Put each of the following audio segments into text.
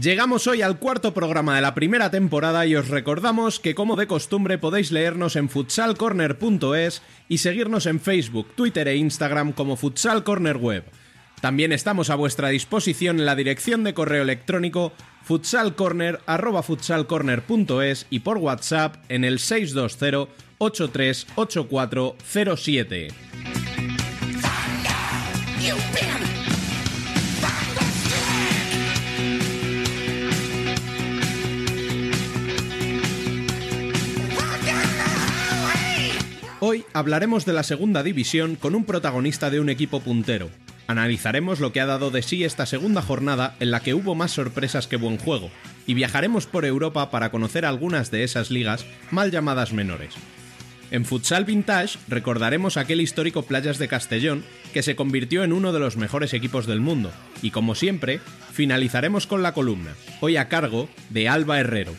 Llegamos hoy al cuarto programa de la primera temporada y os recordamos que como de costumbre podéis leernos en futsalcorner.es y seguirnos en Facebook, Twitter e Instagram como Futsal Corner Web. También estamos a vuestra disposición en la dirección de correo electrónico futsalcorner@futsalcorner.es y por WhatsApp en el 620 838407. Hoy hablaremos de la segunda división con un protagonista de un equipo puntero. Analizaremos lo que ha dado de sí esta segunda jornada en la que hubo más sorpresas que buen juego, y viajaremos por Europa para conocer algunas de esas ligas mal llamadas menores. En Futsal Vintage recordaremos aquel histórico Playas de Castellón que se convirtió en uno de los mejores equipos del mundo, y como siempre, finalizaremos con la columna, hoy a cargo de Alba Herrero.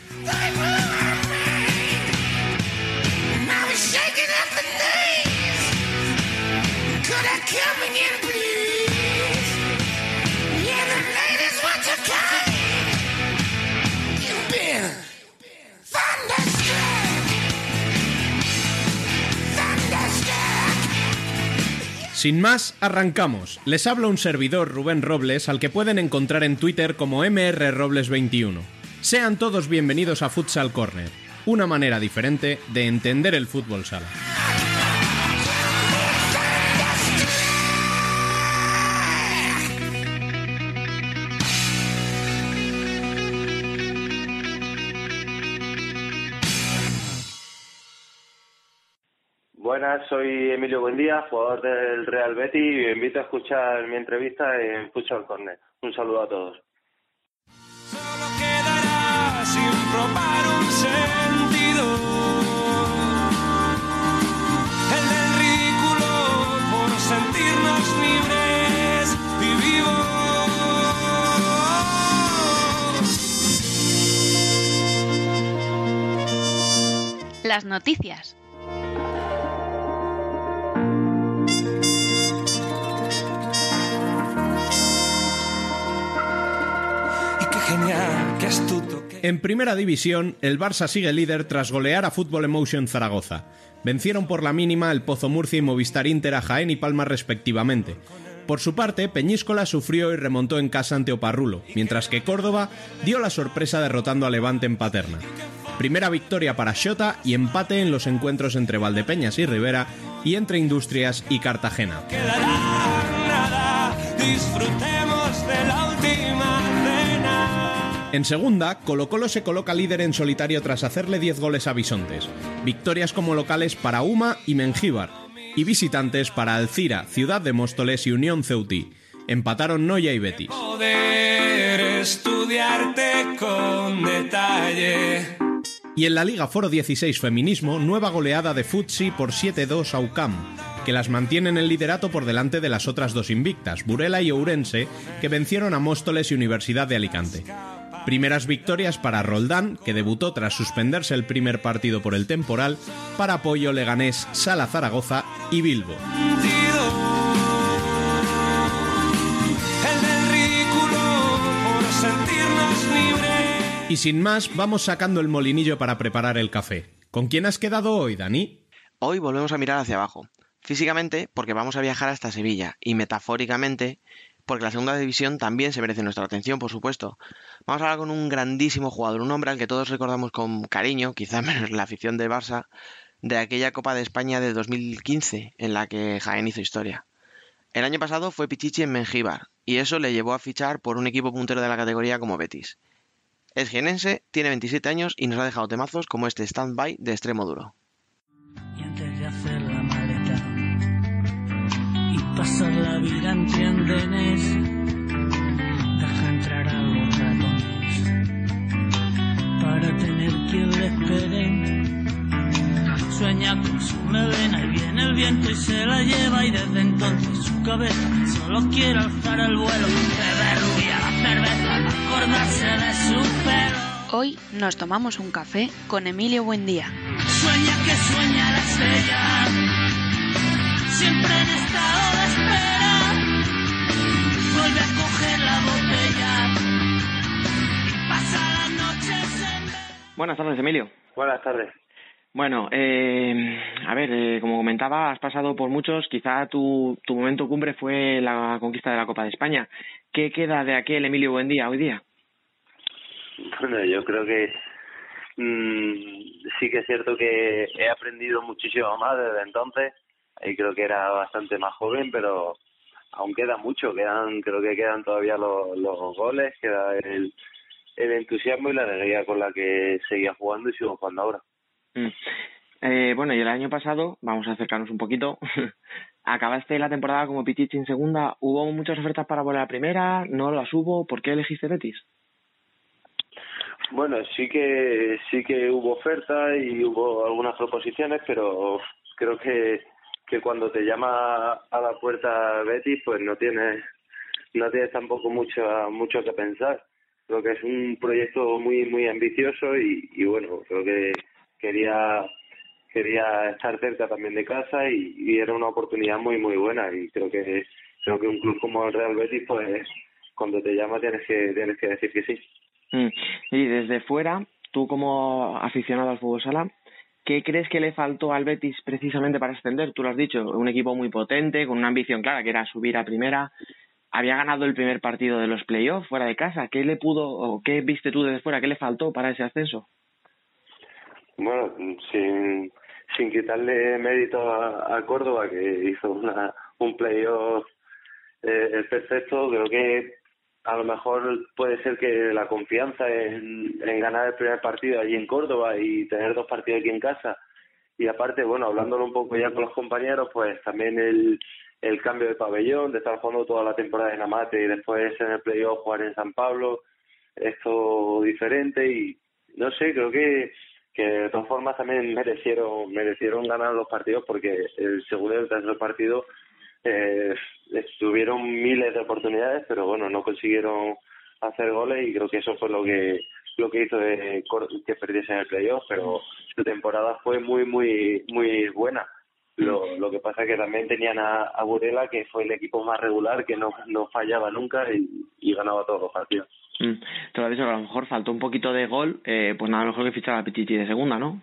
Sin más, arrancamos. Les habla un servidor, Rubén Robles, al que pueden encontrar en Twitter como mrrobles21. Sean todos bienvenidos a Futsal Corner, una manera diferente de entender el fútbol sala. Soy Emilio Buendía, jugador del Real Betis y os invito a escuchar mi entrevista en Futsal Corner. Un saludo a todos. Solo quedará sin probar un sentido. El del ridículo por sentirnos libres y vivos. Las noticias. Qué astuto. En primera división, el Barça sigue líder tras golear a Fútbol Emotion Zaragoza. Vencieron por la mínima el Pozo Murcia y Movistar Inter a Jaén y Palma respectivamente. Por su parte, Peñíscola sufrió y remontó en casa ante Oparrulo, mientras que Córdoba dio la sorpresa derrotando a Levante en Paterna. Primera victoria para Xota y empate en los encuentros entre Valdepeñas y Rivera y entre Industrias y Cartagena. En segunda, Colo Colo se coloca líder en solitario tras hacerle 10 goles a Bisontes. Victorias como locales para Uma y Mengíbar. Y visitantes para Alcira, Ciudad de Móstoles y Unión Ceutí. Empataron Noya y Betis. Poder estudiarte con detalle. Y en la Liga Foro 16 Feminismo, nueva goleada de Futsi por 7-2 a UCAM, que las mantiene en el liderato por delante de las otras dos invictas, Burela y Ourense, que vencieron a Móstoles y Universidad de Alicante. Primeras victorias para Roldán, que debutó tras suspenderse el primer partido por el temporal, para Apoyo Leganés, Sala Zaragoza y Bilbo. Y sin más, vamos sacando el molinillo para preparar el café. ¿Con quién has quedado hoy, Dani? Hoy volvemos a mirar hacia abajo. Físicamente, porque vamos a viajar hasta Sevilla, y metafóricamente, porque la segunda división también se merece nuestra atención, por supuesto. Vamos a hablar con un grandísimo jugador, un hombre al que todos recordamos con cariño, quizá menos la afición de Barça, de aquella Copa de España de 2015, en la que Jaén hizo historia. El año pasado fue Pichichi en Mengíbar, y eso le llevó a fichar por un equipo puntero de la categoría como Betis. Es jienense, tiene 27 años y nos ha dejado temazos como este stand-by de extremo duro. Y antes de hacer la maleta y en tiendenes. Deja entrar a los ratones para tener quien le espere. Sueña con su melena y viene el viento y se la lleva y desde entonces su cabeza solo quiere alzar el vuelo. Beber rubia la cerveza, acordarse de su pelo. Hoy nos tomamos un café con Emilio Buendía. Sueña que sueña la estrella, siempre en estado Buenas tardes, Emilio. Buenas tardes. Bueno, eh, a ver, eh, como comentaba, has pasado por muchos. Quizá tu, tu momento cumbre fue la conquista de la Copa de España. ¿Qué queda de aquel Emilio Buendía hoy día? Bueno, yo creo que mm, sí que es cierto que he aprendido muchísimo más desde entonces. Y creo que era bastante más joven, pero aún queda mucho. Quedan, creo que quedan todavía los, los goles, queda el, el entusiasmo y la alegría con la que seguía jugando y sigo jugando ahora. Mm. Eh, bueno, y el año pasado, vamos a acercarnos un poquito, acabaste la temporada como Pichichi en segunda, ¿hubo muchas ofertas para volver a primera? ¿No las hubo? ¿Por qué elegiste Betis? Bueno, sí que sí que hubo ofertas y hubo algunas proposiciones, pero creo que que cuando te llama a la puerta Betis, pues no tienes no tienes tampoco mucho mucho que pensar. Creo que es un proyecto muy muy ambicioso y, bueno, creo que quería quería estar cerca también de casa y, y era una oportunidad muy muy buena y creo que creo que un club como el Real Betis pues cuando te llama tienes que tienes que decir que sí. Mm. Y desde fuera, tú como aficionado al fútbol sala, ¿qué crees que le faltó al Betis precisamente para ascender? Tú lo has dicho, un equipo muy potente, con una ambición clara que era subir a primera. Había ganado el primer partido de los playoffs fuera de casa. ¿Qué le pudo o qué viste tú desde fuera? ¿Qué le faltó para ese ascenso? Bueno, sin, sin quitarle mérito a, Córdoba, que hizo una, un playoff eh, perfecto, creo que a lo mejor puede ser que la confianza en, en ganar el primer partido allí en Córdoba y tener dos partidos aquí en casa. Y aparte, bueno, hablándolo un poco ya con los compañeros, pues también el, el cambio de pabellón, de estar jugando toda la temporada en Amate y después en el playoff jugar en San Pablo, esto diferente y no sé, creo que que de todas formas también merecieron merecieron ganar los partidos porque el segundo y el tercer partido eh, tuvieron miles de oportunidades pero bueno no consiguieron hacer goles y creo que eso fue lo que lo que hizo de, que perdiesen el playoff pero su temporada fue muy muy muy buena lo, lo que pasa es que también tenían a, a Burela que fue el equipo más regular que no no fallaba nunca y, y ganaba todos los partidos Mm. Te lo he dicho que a lo mejor faltó un poquito de gol, eh, pues nada mejor que fichar a Pichichi de segunda, ¿no?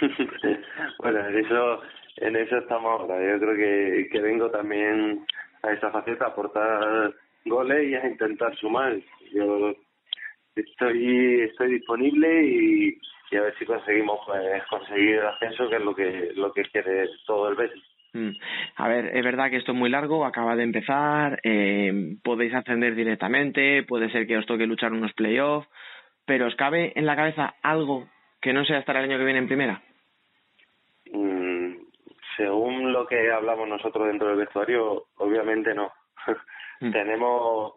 bueno, en eso, en eso estamos ahora. Yo creo que, que vengo también a esa faceta a aportar goles y a intentar sumar. Yo estoy estoy disponible y, a ver si conseguimos pues, conseguir el ascenso, que es lo que lo que quiere todo el Betis. Mm. A ver, es verdad que esto es muy largo, acaba de empezar, eh, podéis ascender directamente, puede ser que os toque luchar unos playoffs, pero ¿os cabe en la cabeza algo que no sea estar el año que viene en primera? Mm, según lo que hablamos nosotros dentro del vestuario, obviamente no. Mm. tenemos,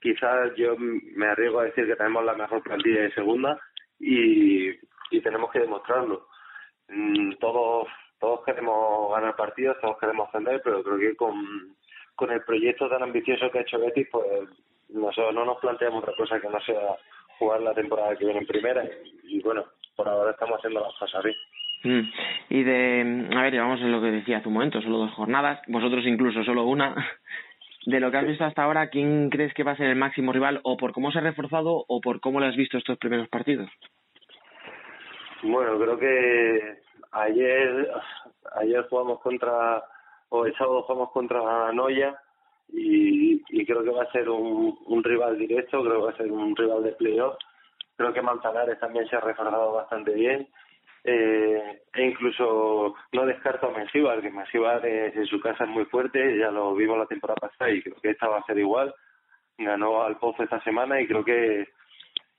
quizás yo me arriesgo a decir que tenemos la mejor plantilla de segunda y, y tenemos que demostrarlo. Mm, todos todos queremos ganar partidos, todos queremos ascender, pero creo que con, con el proyecto tan ambicioso que ha hecho Betis, pues nosotros no nos planteamos otra cosa que no sea jugar la temporada que viene en primera y, bueno, por ahora estamos haciendo las cosas bien. Mm. Y de, a ver, llevamos en lo que decía hace un momento, solo dos jornadas, vosotros incluso solo una. De lo que has visto hasta ahora, ¿quién crees que va a ser el máximo rival o por cómo se ha reforzado o por cómo lo has visto estos primeros partidos? Bueno, creo que ayer ayer jugamos contra o el sábado jugamos contra Noya y, y creo que va a ser un, un rival directo, creo que va a ser un rival de playoff. Creo que Manzanares también se ha reforzado bastante bien. Eh, e incluso no descarto a Mensíbar, que en su casa es muy fuerte, ya lo vimos la temporada pasada y creo que esta va a ser igual. Ganó al Pozo esta semana y creo que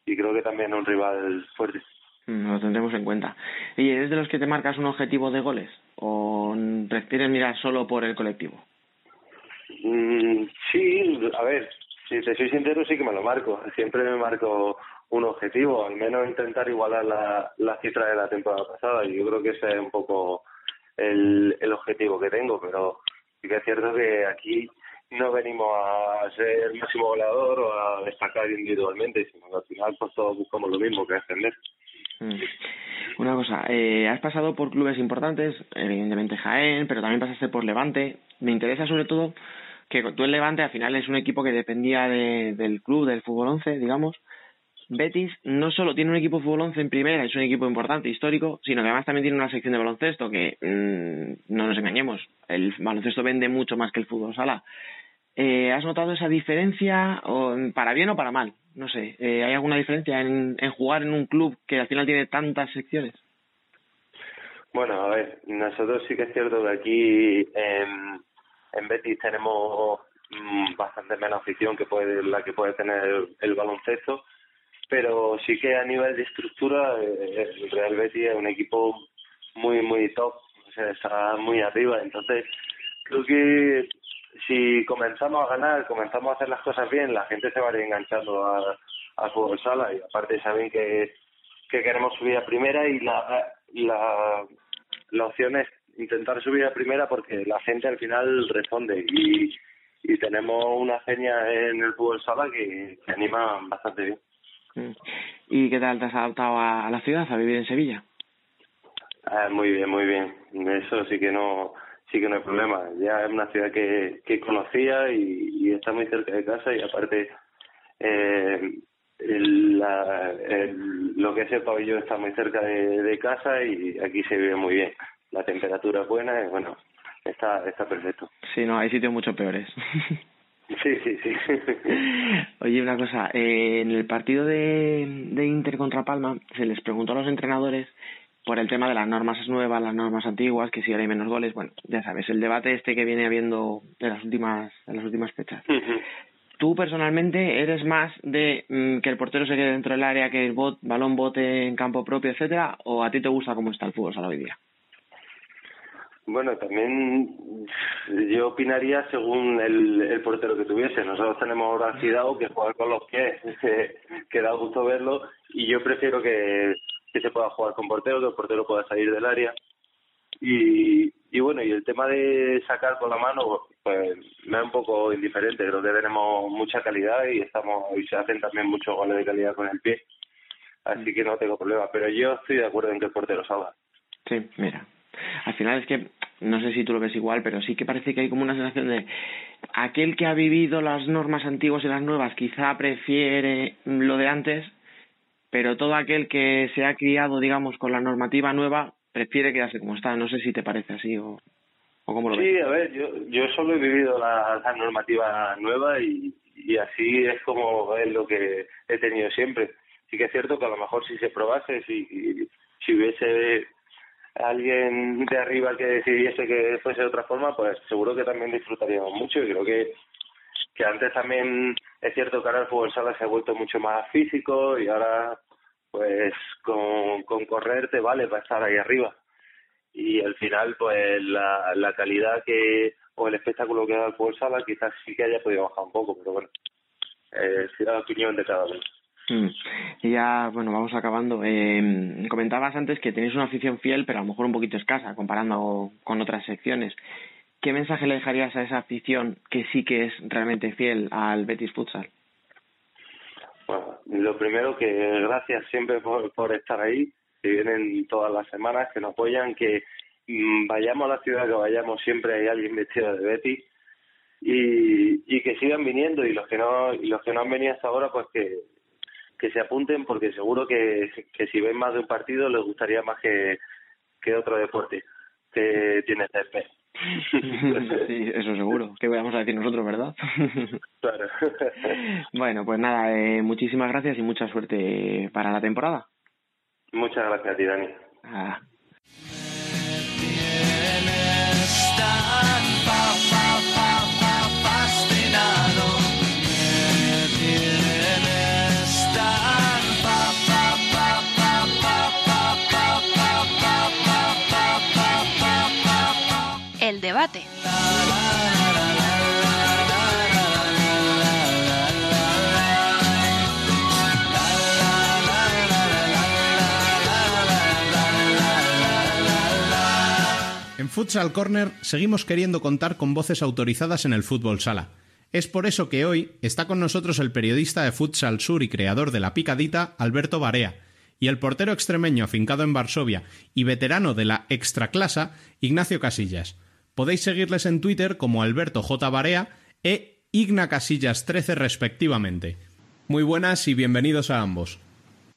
y creo que también un rival fuerte. Mm, Lo tendremos en cuenta. ¿Y eres de los que te marcas un objetivo de goles? ¿O prefieres mirar solo por el colectivo? Mm, sí, a ver, si te soy sincero, sí que me lo marco. Siempre me marco un objetivo, al menos intentar igualar la, la cifra de la temporada pasada. Y yo creo que ese es un poco el, el objetivo que tengo, pero sí que es cierto que aquí no venimos a ser el máximo goleador o a destacar individualmente, sino que al final pues todos buscamos lo mismo, que ascender. Mm. Una cosa, eh, has pasado por clubes importantes, evidentemente Jaén, pero también pasaste por Levante. Me interesa sobre todo que tú en Levante al final es un equipo que dependía de, del club, del fútbol 11, digamos. Betis no solo tiene un equipo fútbol 11 en primera, es un equipo importante, histórico, sino que además también tiene una sección de baloncesto que, mm, no nos engañemos, el baloncesto vende mucho más que el fútbol sala. Eh, ¿Has notado esa diferencia, o, para bien o para mal? No sé, eh, ¿hay alguna diferencia en, jugar en un club que al final tiene tantas secciones? Bueno, a ver, nosotros sí que es cierto que aquí en, Betis tenemos mm, bastante menos afición que puede la que puede tener el baloncesto, pero sí que a nivel de estructura eh, el Real Betis es un equipo muy muy top, o sea, está muy arriba, entonces creo que si comenzamos a ganar, comenzamos a hacer las cosas bien, la gente se va a ir enganchando a- al fútbol sala y aparte saben que, que queremos subir a primera y la, la, la opción es intentar subir a primera porque la gente al final responde y, y tenemos una seña en el fútbol sala que, que anima bastante bien. ¿Y qué tal te has adaptado a, a la ciudad, a vivir en Sevilla? Ah, muy bien, muy bien. Eso sí que no sí que no hay problema. Ya es una ciudad que, que conocía y, y está muy cerca de casa y aparte eh, el, la, el- lo que es el pabellón está muy cerca de, de casa y aquí se vive muy bien. La temperatura es buena y bueno, está, está perfecto. Sí, no, hay sitios mucho peores. Sí, sí, sí. Oye, una cosa, eh, en el partido de, de Inter contra Palma se les preguntó a los entrenadores por el tema de las normas nuevas, las normas antiguas, que si ahora hay menos goles, bueno, ya sabes, el debate este que viene habiendo de las últimas, de las últimas fechas. ¿Tú personalmente eres más de mm, que el portero se quede dentro del área, que el bot, balón bote en campo propio, etcétera, o a ti te gusta cómo está el fútbol sala hoy día? Bueno, también yo opinaría según el, el portero que tuviese. Nosotros tenemos ahora a Fidao que juega con los pies, que, que da gusto verlo, y yo prefiero que, que se pueda jugar con portero, que el portero pueda salir del área. Y, y bueno, y el tema de sacar con la mano, pues me es un poco indiferente. Creo que tenemos mucha calidad y estamos y se hacen también muchos goles de calidad con el pie. Así que no tengo problema. Pero yo estoy de acuerdo en que el portero salga. Sí, mira. Al final es que, no sé si tú lo ves igual, pero sí que parece que hay como una sensación de aquel que ha vivido las normas antiguas y las nuevas quizá prefiere lo de antes, pero todo aquel que se ha criado, digamos, con la normativa nueva prefiere quedarse como está. No sé si te parece así o, o cómo lo Sí, ves. a ver, yo, yo solo he vivido la, la normativa nueva y, y así es como es lo que he tenido siempre. Sí que es cierto que a lo mejor si se probase, si, si hubiese alguien de arriba que decidiese que fuese de otra forma, pues seguro que también disfrutaríamos mucho. Y creo que que antes también es cierto que ahora el fútbol sala se ha vuelto mucho más físico y ahora pues con, con correr te vale para estar ahí arriba. Y al final pues la, la calidad que o el espectáculo que da el fútbol sala quizás sí que haya podido bajar un poco pero bueno eh, es la opinión de cada uno ya, bueno, vamos acabando. Eh, comentabas antes que tenéis una afición fiel, pero a lo mejor un poquito escasa comparando con otras secciones. ¿Qué mensaje le dejarías a esa afición que sí que es realmente fiel al Betis Futsal? Bueno, lo primero que gracias siempre por, por estar ahí, que vienen todas las semanas, que nos apoyan, que mm, vayamos a la ciudad que vayamos, siempre hay alguien vestido de Betty y, y que sigan viniendo y los que no y los que no han venido hasta ahora pues que, que se apunten porque seguro que, que si ven más de un partido les gustaría más que, que otro deporte que tiene césped. sí, eso seguro. ¿Qué vamos a decir nosotros, verdad? Claro. bueno, pues nada, eh, muchísimas gracias y mucha suerte para la temporada. Muchas gracias a ti, Dani. Ah. En Futsal Corner seguimos queriendo contar con voces autorizadas en el fútbol sala. Es por eso que hoy está con nosotros el periodista de Futsal Sur y creador de La Picadita, Alberto Barea, y el portero extremeño afincado en Varsovia y veterano de la Extraclasa, Ignacio Casillas. Podéis seguirles en Twitter como Alberto J. Barea e Igna Casillas 13 respectivamente. Muy buenas y bienvenidos a ambos.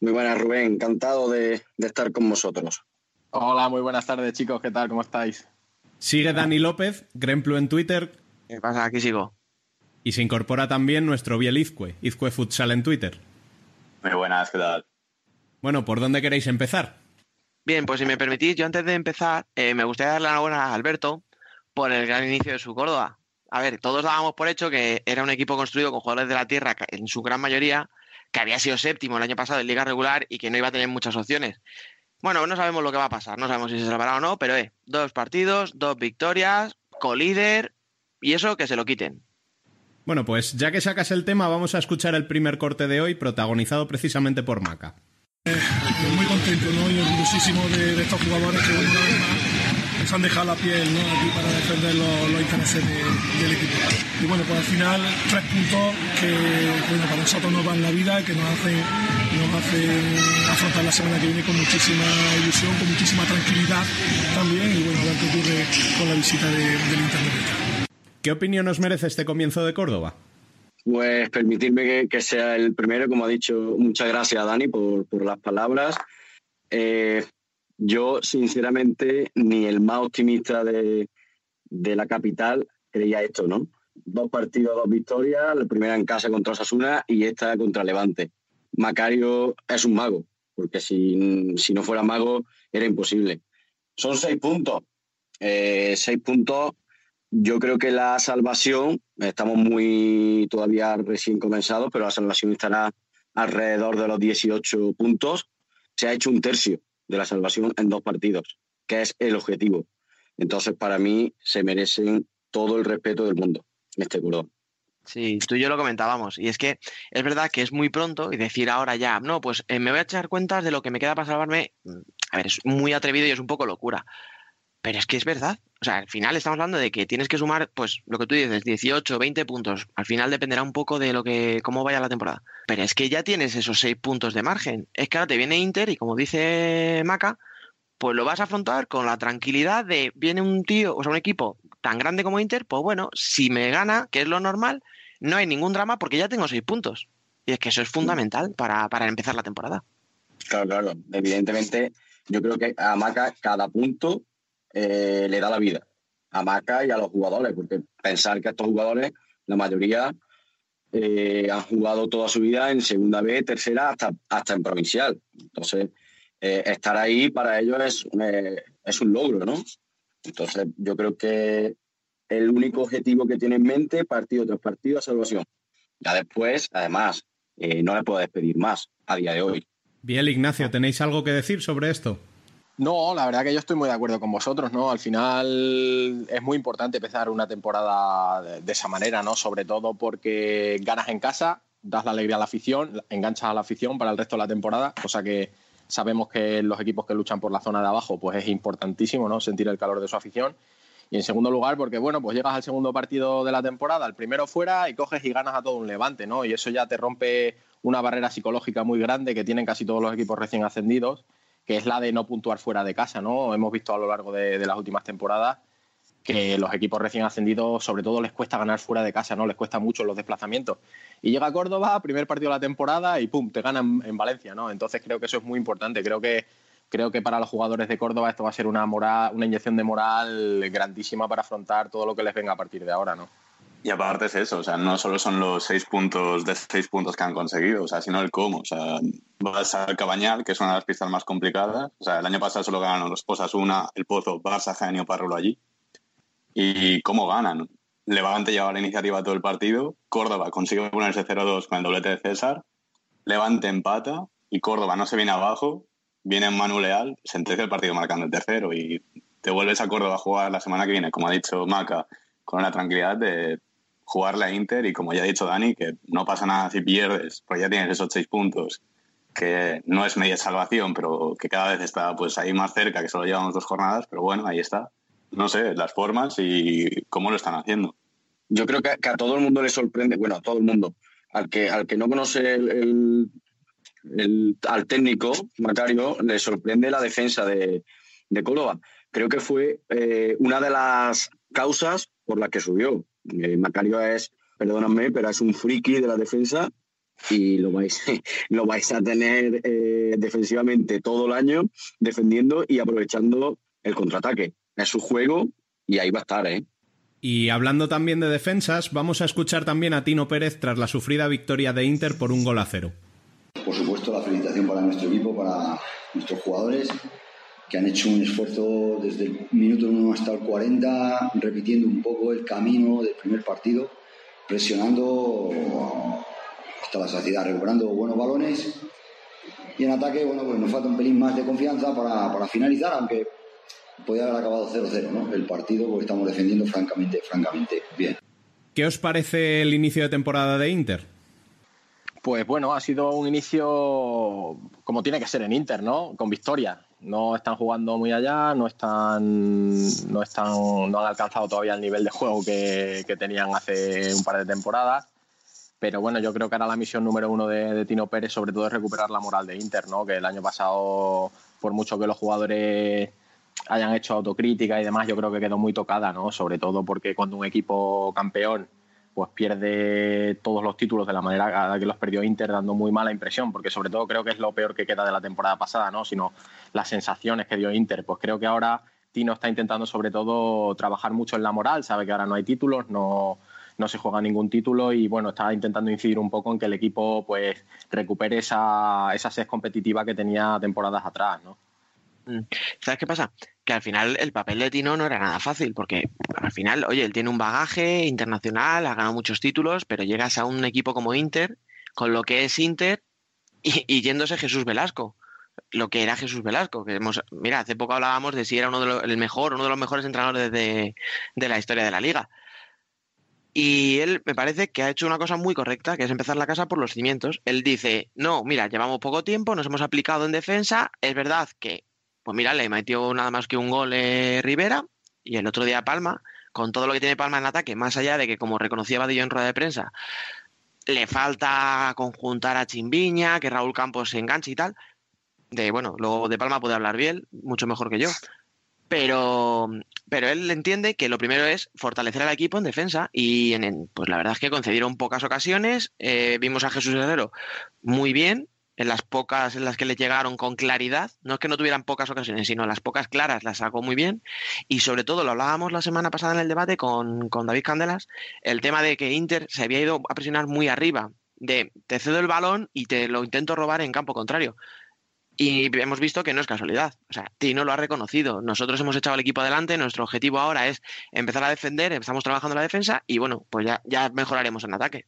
Muy buenas, Rubén. Encantado de, de estar con vosotros. Hola, muy buenas tardes, chicos. ¿Qué tal? ¿Cómo estáis? Sigue Dani López, Gremplu en Twitter, ¿Qué pasa? Aquí sigo. y se incorpora también nuestro Biel Izcue, Izcue Futsal en Twitter. Muy buenas, ¿qué tal? Bueno, ¿por dónde queréis empezar? Bien, pues si me permitís, yo antes de empezar, eh, me gustaría darle la enhorabuena a Alberto por el gran inicio de su Córdoba. A ver, todos dábamos por hecho que era un equipo construido con jugadores de la tierra, en su gran mayoría, que había sido séptimo el año pasado en Liga Regular y que no iba a tener muchas opciones. Bueno, no sabemos lo que va a pasar, no sabemos si se salvará o no, pero eh, dos partidos, dos victorias, colíder y eso que se lo quiten. Bueno, pues ya que sacas el tema, vamos a escuchar el primer corte de hoy, protagonizado precisamente por Maca. Estoy muy contento ¿no? y orgullosísimo de, de estos jugadores que bueno, una vez más se han dejado la piel ¿no? aquí para defender los, los intereses de- del equipo. Y bueno, pues al final tres puntos que bueno, para nosotros nos van la vida y que nos hacen, nos hacen afrontar la semana que viene con muchísima ilusión, con muchísima tranquilidad también y bueno, a ver qué ocurre con la visita de- del Internet. ¿Qué opinión os merece este comienzo de Córdoba? Pues permitirme que, que sea el primero, como ha dicho, muchas gracias Dani por, por las palabras. Eh, yo, sinceramente, ni el más optimista de, de la capital creía esto, ¿no? Dos partidos, dos victorias, la primera en casa contra Osasuna y esta contra Levante. Macario es un mago, porque si, si no fuera mago era imposible. Son seis puntos. Eh, seis puntos yo creo que la salvación, estamos muy todavía recién comenzados, pero la salvación estará alrededor de los 18 puntos. Se ha hecho un tercio de la salvación en dos partidos, que es el objetivo. Entonces, para mí, se merecen todo el respeto del mundo, este Córdoba. Sí, tú y yo lo comentábamos. Y es que es verdad que es muy pronto y decir ahora ya, no, pues eh, me voy a echar cuentas de lo que me queda para salvarme. mm, A ver, es muy atrevido y es un poco locura. Pero es que es verdad. O sea, al final estamos hablando de que tienes que sumar, pues, lo que tú dices, 18, 20 puntos. Al final dependerá un poco de lo que, cómo vaya la temporada. Pero es que ya tienes esos 6 puntos de margen. Es que ahora te viene Inter y como dice Maca, pues lo vas a afrontar con la tranquilidad de viene un tío, o sea, un equipo tan grande como Inter, pues bueno, si me gana, que es lo normal, no hay ningún drama porque ya tengo seis puntos. Y es que eso es fundamental para, para empezar la temporada. Claro, claro. Evidentemente, yo creo que a Maca cada punto eh, le da la vida. A Maca y a los jugadores, porque pensar que estos jugadores, la mayoría, eh, han jugado toda su vida en segunda B, tercera, hasta, hasta en provincial. Entonces, eh, estar ahí para ellos es, es un logro, ¿no? Entonces, yo creo que el único objetivo que tiene en mente, partido tras partido, es salvación. Ya después, además, no le puedo despedir más a día de hoy. Bien, Ignacio, ¿tenéis algo que decir sobre esto? No, la verdad que yo estoy muy de acuerdo con vosotros, ¿no? Al final es muy importante empezar una temporada de, esa manera, ¿no? Sobre todo porque ganas en casa, das la alegría a la afición, enganchas a la afición para el resto de la temporada, cosa que sabemos que los equipos que luchan por la zona de abajo, pues es importantísimo, ¿no? Sentir el calor de su afición. Y en segundo lugar, porque bueno, pues llegas al segundo partido de la temporada, el primero fuera y coges y ganas a todo un levante, ¿no? Y eso ya te rompe una barrera psicológica muy grande que tienen casi todos los equipos recién ascendidos, que es la de no puntuar fuera de casa, ¿no? Hemos visto a lo largo de, las últimas temporadas que los equipos recién ascendidos, sobre todo, les cuesta ganar fuera de casa, ¿no? Les cuesta mucho los desplazamientos. Y llega Córdoba, primer partido de la temporada y pum, te ganan en Valencia, ¿no? Entonces creo que eso es muy importante. Creo que creo que para los jugadores de Córdoba esto va a ser una moral, una inyección de moral grandísima para afrontar todo lo que les venga a partir de ahora, ¿no? Y aparte es eso, o sea, no solo son los seis puntos de seis puntos que han conseguido, o sea, sino el cómo. O sea, vas al Cabañal, que es una de las pistas más complicadas. O sea, el año pasado solo ganaron los Osasuna, el Pozo, Barça, Genio, Parrulo allí. ¿Y cómo ganan? Levante lleva la iniciativa todo el partido, Córdoba consigue ponerse 0-2 con el doblete de César, Levante empata y Córdoba no se viene abajo, viene Manu Leal, sentencia el partido marcando el tercero y te vuelves a Córdoba a jugar la semana que viene, como ha dicho Maca, con la tranquilidad de jugarle a Inter y como ya ha dicho Dani, que no pasa nada si pierdes, pues ya tienes esos seis puntos, que no es media salvación, pero que cada vez está pues ahí más cerca, que solo llevamos dos jornadas, pero bueno, ahí está. no sé, las formas y cómo lo están haciendo. Yo creo que, a todo el mundo le sorprende, bueno, a todo el mundo, al que, al que no conoce el, el- el- al técnico, Macario, le sorprende la defensa de, de Córdoba. Creo que fue eh, una de las causas por las que subió. Eh, Macario es, perdóname, pero es un friki de la defensa y lo vais, lo vais a tener eh, defensivamente todo el año defendiendo y aprovechando el contraataque. Es su juego y ahí va a estar, ¿eh? Y hablando también de defensas, vamos a escuchar también a Tino Pérez tras la sufrida victoria de Inter por un gol a cero. Por supuesto, la felicitación para nuestro equipo, para nuestros jugadores, que han hecho un esfuerzo desde el minuto 1 hasta el 40, repitiendo un poco el camino del primer partido, presionando hasta la saciedad, recuperando buenos balones. Y en ataque, bueno, pues nos falta un pelín más de confianza para, para finalizar, aunque podía haber acabado 0-0 ¿no? el partido, porque estamos defendiendo francamente, francamente bien. ¿Qué os parece el inicio de temporada de Inter? Pues bueno, ha sido un inicio como tiene que ser en Inter, ¿no? Con victoria. No están jugando muy allá, no están, no están, no han alcanzado todavía el nivel de juego que, que tenían hace un par de temporadas. Pero bueno, yo creo que ahora la misión número uno de, de Tino Pérez, sobre todo, es recuperar la moral de Inter, ¿no? Que el año pasado, por mucho que los jugadores hayan hecho autocrítica y demás, yo creo que quedó muy tocada, ¿no? Sobre todo porque cuando un equipo campeón pues pierde todos los títulos de la manera que los perdió Inter, dando muy mala impresión, porque sobre todo creo que es lo peor que queda de la temporada pasada, ¿no? Sino las sensaciones que dio Inter. Pues creo que ahora Tino está intentando sobre todo trabajar mucho en la moral, sabe que ahora no hay títulos, no, no se juega ningún título y bueno, está intentando incidir un poco en que el equipo pues recupere esa, esa sed competitiva que tenía temporadas atrás, ¿no? Mm. ¿Sabes qué pasa? Que al final el papel de Tino no era nada fácil, porque al final, oye, él tiene un bagaje internacional, ha ganado muchos títulos, pero llegas a un equipo como Inter, con lo que es Inter, y, y yéndose Jesús Velasco, lo que era Jesús Velasco. Que hemos, mira, hace poco hablábamos de si era uno de los, el mejor, uno de los mejores entrenadores de, de la historia de la liga. Y él me parece que ha hecho una cosa muy correcta, que es empezar la casa por los cimientos. Él dice, no, mira, llevamos poco tiempo, nos hemos aplicado en defensa, es verdad que pues mira, le metió nada más que un gol eh, Rivera y el otro día Palma, con todo lo que tiene Palma en ataque, más allá de que, como reconocía Vadillo en rueda de prensa, le falta conjuntar a Chimbiña, que Raúl Campos se enganche y tal. De bueno, luego de Palma puede hablar bien, mucho mejor que yo. Pero, pero él entiende que lo primero es fortalecer al equipo en defensa y en- pues la verdad es que concedieron pocas ocasiones. Eh, vimos a Jesús Herrero muy bien, en las pocas en las que le llegaron con claridad, no es que no tuvieran pocas ocasiones, sino las pocas claras las sacó muy bien. Y sobre todo, lo hablábamos la semana pasada en el debate con, con David Candelas, el tema de que Inter se había ido a presionar muy arriba, de te cedo el balón y te lo intento robar en campo contrario. Y hemos visto que no es casualidad. O sea, Tino lo ha reconocido. Nosotros hemos echado al equipo adelante. Nuestro objetivo ahora es empezar a defender. Estamos trabajando la defensa y bueno, pues ya, ya mejoraremos en ataque.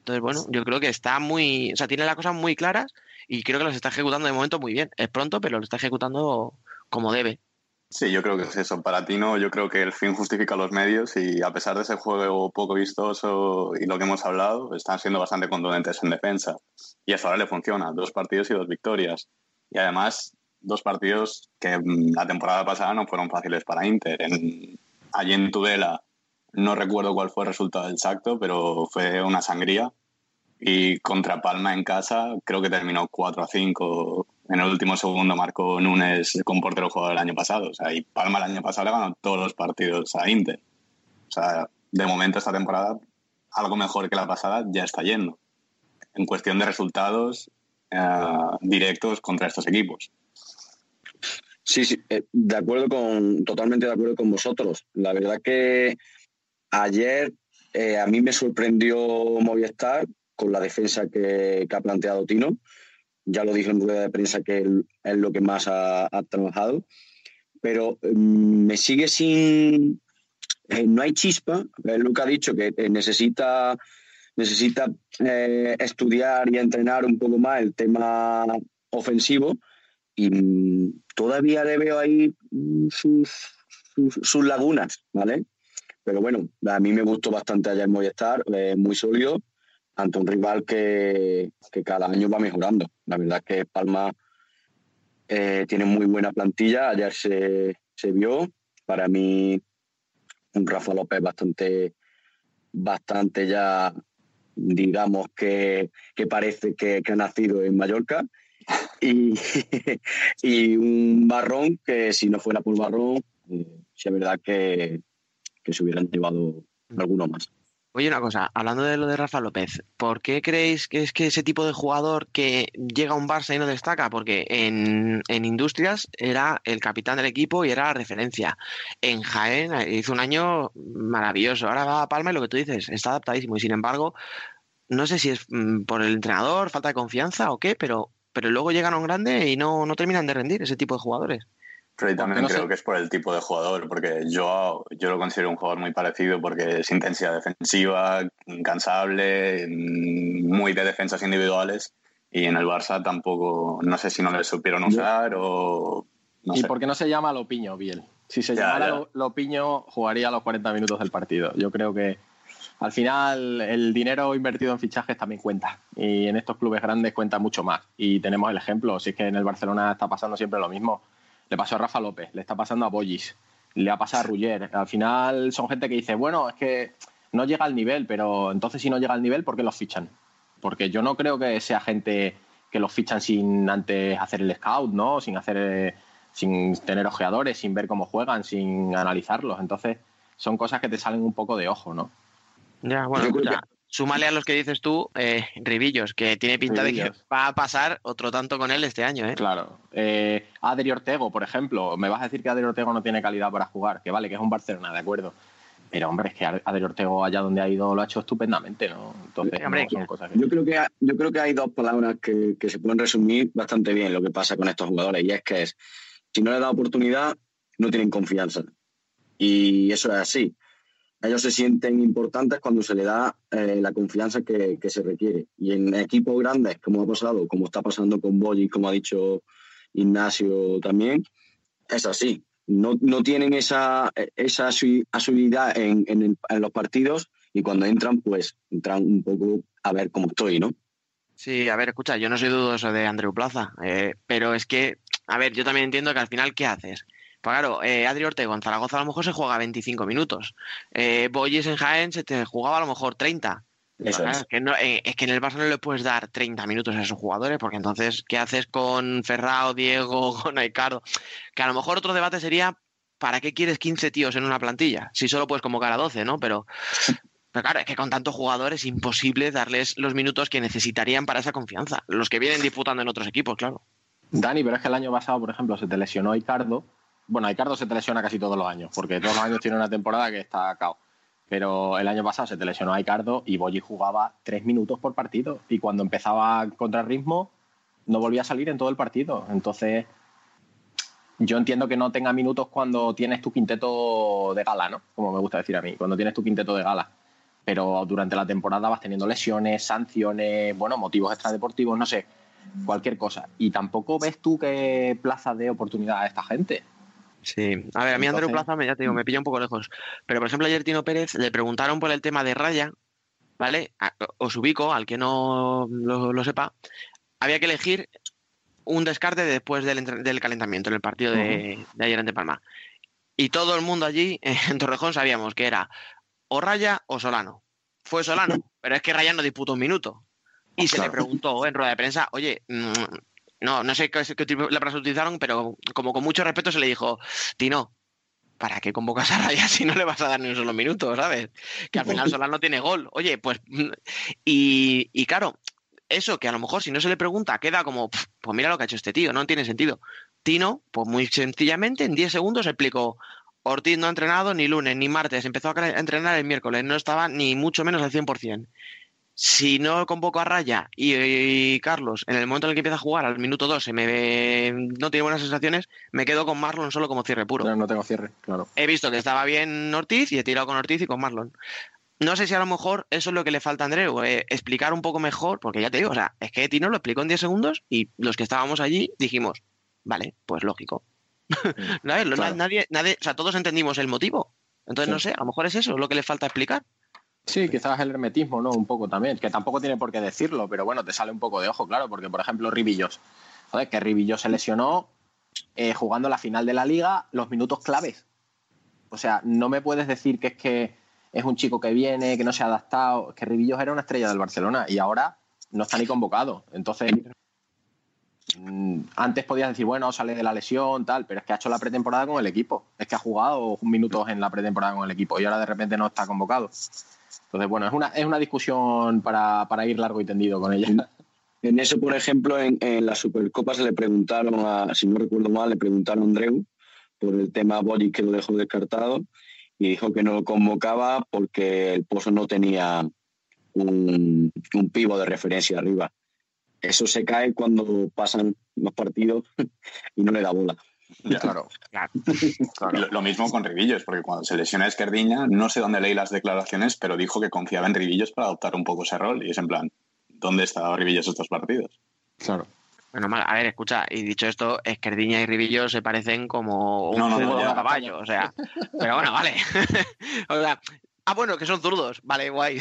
Entonces, bueno, yo creo que está muy. O sea, tiene las cosas muy claras y creo que las está ejecutando de momento muy bien. Es pronto, pero lo está ejecutando como debe. Sí, yo creo que es eso. Para Tino, yo creo que el fin justifica los medios y a pesar de ese juego poco vistoso y lo que hemos hablado, están siendo bastante contundentes en defensa. Y eso ahora le funciona. Dos partidos y dos victorias. Y además, dos partidos que mm, la temporada pasada no fueron fáciles para Inter. En, allí en Tudela no recuerdo cuál fue el resultado exacto, pero fue una sangría. Y contra Palma en casa creo que terminó 4 a 5. En el último segundo marcó Núñez con portero jugador el año pasado. O sea, y Palma el año pasado le ganó todos los partidos a Inter. O sea, de momento esta temporada algo mejor que la pasada ya está yendo. En cuestión de resultados eh, directos contra estos equipos. Sí, sí, eh, de acuerdo con, totalmente de acuerdo con vosotros. La verdad que ayer eh, a mí me sorprendió Movistar con la defensa que, ha planteado Tino. Ya lo dije en rueda de prensa que es lo que más ha, trabajado. Pero mm, me sigue sin... eh, no hay chispa, lo que ha dicho, que eh, necesita, necesita eh, estudiar y entrenar un poco más el tema ofensivo y mm, todavía le veo ahí mm, sus lagunas, ¿vale? Pero bueno, a mí me gustó bastante ayer Movistar, eh, muy sólido, ante un rival que, que cada año va mejorando. La verdad es que Palma eh, tiene muy buena plantilla, ayer se, se vio, para mí un Rafa López bastante, bastante ya, digamos que, que parece que, que ha nacido en Mallorca. Y, y un Barrón que si no fuera por Barrón, eh, sí es verdad que, que se hubieran llevado alguno más. Oye, una cosa, hablando de lo de Rafa López, ¿por qué creéis que es que ese tipo de jugador que llega a un Barça y no destaca? Porque en, Industrias era el capitán del equipo y era la referencia. En Jaén hizo un año maravilloso. Ahora va a Palma y lo que tú dices, está adaptadísimo. Y sin embargo, no sé si es mm, por el entrenador, falta de confianza o qué, pero, pero luego llegan a un grande y no, no terminan de rendir ese tipo de jugadores. Pero también no creo sé. que es por el tipo de jugador, porque yo, yo lo considero un jugador muy parecido porque es intensidad defensiva, incansable, mm, muy de defensas individuales y en el Barça tampoco, no sé si no le supieron usar o... No ¿Y sé. por qué no se llama Lopiño, Biel? Si se Ya, llamara ya. Lo- Lopiño, jugaría los 40 minutos del partido. Yo creo que al final el dinero invertido en fichajes también cuenta. Y en estos clubes grandes cuenta mucho más. Y tenemos el ejemplo. Si es que en el Barcelona está pasando siempre lo mismo. Le pasó a Rafa López, le está pasando a Bollis, le ha pasado a Rugger. Al final son gente que dice, bueno, es que no llega al nivel, pero entonces si no llega al nivel, ¿por qué los fichan? Porque yo no creo que sea gente que los fichan sin antes hacer el scout, ¿no? Sin hacer, sin tener ojeadores, sin ver cómo juegan, sin analizarlos. Entonces, son cosas que te salen un poco de ojo, ¿no? Ya, bueno, Yo creo escucha, súmale a los que dices tú, eh, Ribillos, que tiene pinta de que va a pasar otro tanto con él este año, ¿eh? Claro. Eh, Adri Ortego, por ejemplo, me vas a decir que Adri Ortego no tiene calidad para jugar, que vale, que es un Barcelona, de acuerdo. Pero, hombre, es que Adri Ortego, allá donde ha ido, lo ha hecho estupendamente, ¿no? Entonces, Hombre, no, son cosas que... Yo creo que, ha- yo creo que hay dos palabras que, que se pueden resumir bastante bien lo que pasa con estos jugadores y es que es, si no les da oportunidad, no tienen confianza. Y eso es así. Ellos se sienten importantes cuando se les da eh, la confianza que, que se requiere. Y en equipos grandes, como ha pasado, como está pasando con Boyi, como ha dicho Ignacio también, es así. No, no tienen esa, esa asu- asiduidad en, en los partidos y cuando entran, pues entran un poco a ver cómo estoy, ¿no? Sí, a ver, escucha, yo no soy dudoso de Andreu Plaza, eh, pero es que, a ver, yo también entiendo que al final, ¿qué haces? Pues claro, eh, Adri Ortego en Zaragoza a lo mejor se juega 25 minutos. Eh, Boyes en Jaén se te jugaba a lo mejor 30. Eso Claro, es. es. que no, eh, es que en el Barça no le puedes dar 30 minutos a esos jugadores, porque entonces, ¿qué haces con Ferrao, Diego, con Aicardo? Que a lo mejor otro debate sería, ¿para qué quieres 15 tíos en una plantilla? Si solo puedes convocar a 12, ¿no? Pero, pero claro, es que con tantos jugadores es imposible darles los minutos que necesitarían para esa confianza. Los que vienen disputando en otros equipos, claro. Dani, pero es que el año pasado, por ejemplo, se te lesionó Icardo. Bueno, Icardo se te lesiona casi todos los años, porque todos los años tiene una temporada que está cao. Pero el año pasado se te lesionó Icardo y Boyi jugaba tres minutos por partido. Y cuando empezaba contra ritmo, no volvía a salir en todo el partido. Entonces, yo entiendo que no tenga minutos cuando tienes tu quinteto de gala, ¿no? Como me gusta decir a mí, cuando tienes tu quinteto de gala. Pero durante la temporada vas teniendo lesiones, sanciones, bueno, motivos extradeportivos, no sé, cualquier cosa. Y tampoco ves tú qué plaza de oportunidad a esta gente. Sí, a ver, a mí Andreu Plaza, me- ya te digo, me pilla un poco lejos. Pero, por ejemplo, ayer Tino Pérez le preguntaron por el tema de Raya, ¿vale? Os ubico, al que no lo, lo sepa, había que elegir un descarte después del, del calentamiento en el partido de, de ayer ante Palma. Y todo el mundo allí, en Torrejón, sabíamos que era o Raya o Solano. Fue Solano, pero es que Raya no disputó un minuto. Y se le preguntó en rueda de prensa, oye, mm, no, no sé qué, qué palabras utilizaron, pero como con mucho respeto se le dijo, Tino, ¿para qué convocas a Raya si no le vas a dar ni un solo minuto, ¿sabes? Que al final Solano tiene gol. Oye, pues. Y, y claro, eso que a lo mejor si no se le pregunta queda como, "Pf, pues mira lo que ha hecho este tío, no tiene sentido. Tino, pues muy sencillamente, en 10 segundos explicó. Ortiz no ha entrenado ni lunes ni martes, empezó a entrenar el miércoles, no estaba ni mucho menos al 100%. Si no convoco a Raya y, y Carlos en el momento en el que empieza a jugar, al minuto 2, se me ve- no tiene buenas sensaciones, me quedo con Marlon solo como cierre puro. No, no tengo cierre, claro. He visto que estaba bien Ortiz y he tirado con Ortiz y con Marlon. No sé si a lo mejor eso es lo que le falta a Andreu, eh, explicar un poco mejor, porque ya te digo, o sea, es que Tino lo explicó en 10 segundos y los que estábamos allí dijimos, vale, pues lógico. Claro. Nadie, nadie, o sea, todos entendimos el motivo. Entonces, Sí. no sé, a lo mejor es eso lo que le falta explicar. Sí, quizás el hermetismo, ¿no? Un poco también, que tampoco tiene por qué decirlo, pero bueno, te sale un poco de ojo, claro, porque por ejemplo Ribillos, joder, que Ribillos se lesionó eh, jugando la final de la liga los minutos claves. O sea, no me puedes decir que es que es un chico que viene, que no se ha adaptado. Es que Rivillos era una estrella del Barcelona y ahora no está ni convocado. Entonces, mm, antes podías decir, bueno, sale de la lesión, tal, pero es que ha hecho la pretemporada con el equipo. Es que ha jugado minutos en la pretemporada con el equipo y ahora de repente no está convocado. Entonces, bueno, es una, es una discusión para, para ir largo y tendido con ella. En eso, por ejemplo, en, la Supercopa se le preguntaron, a, si no recuerdo mal, le preguntaron a Andreu por el tema Boli que lo dejó descartado y dijo que no lo convocaba porque el Pozo no tenía un, un pivo de referencia arriba. Eso se cae cuando pasan los partidos y no le da bola. Claro, Lo, lo mismo con Rivillos, porque cuando se lesiona Esquerdiña, no sé dónde leí las declaraciones, pero dijo que confiaba en Rivillos para adoptar un poco ese rol. Y es en plan, ¿dónde está Rivillos estos partidos? Claro. Bueno, mal, a ver, escucha, y dicho esto, Esquerdiña y Rivillo se parecen como un No, no, no, caballo, o sea, pero bueno, vale. o sea, ah, bueno, que son zurdos, vale, guay.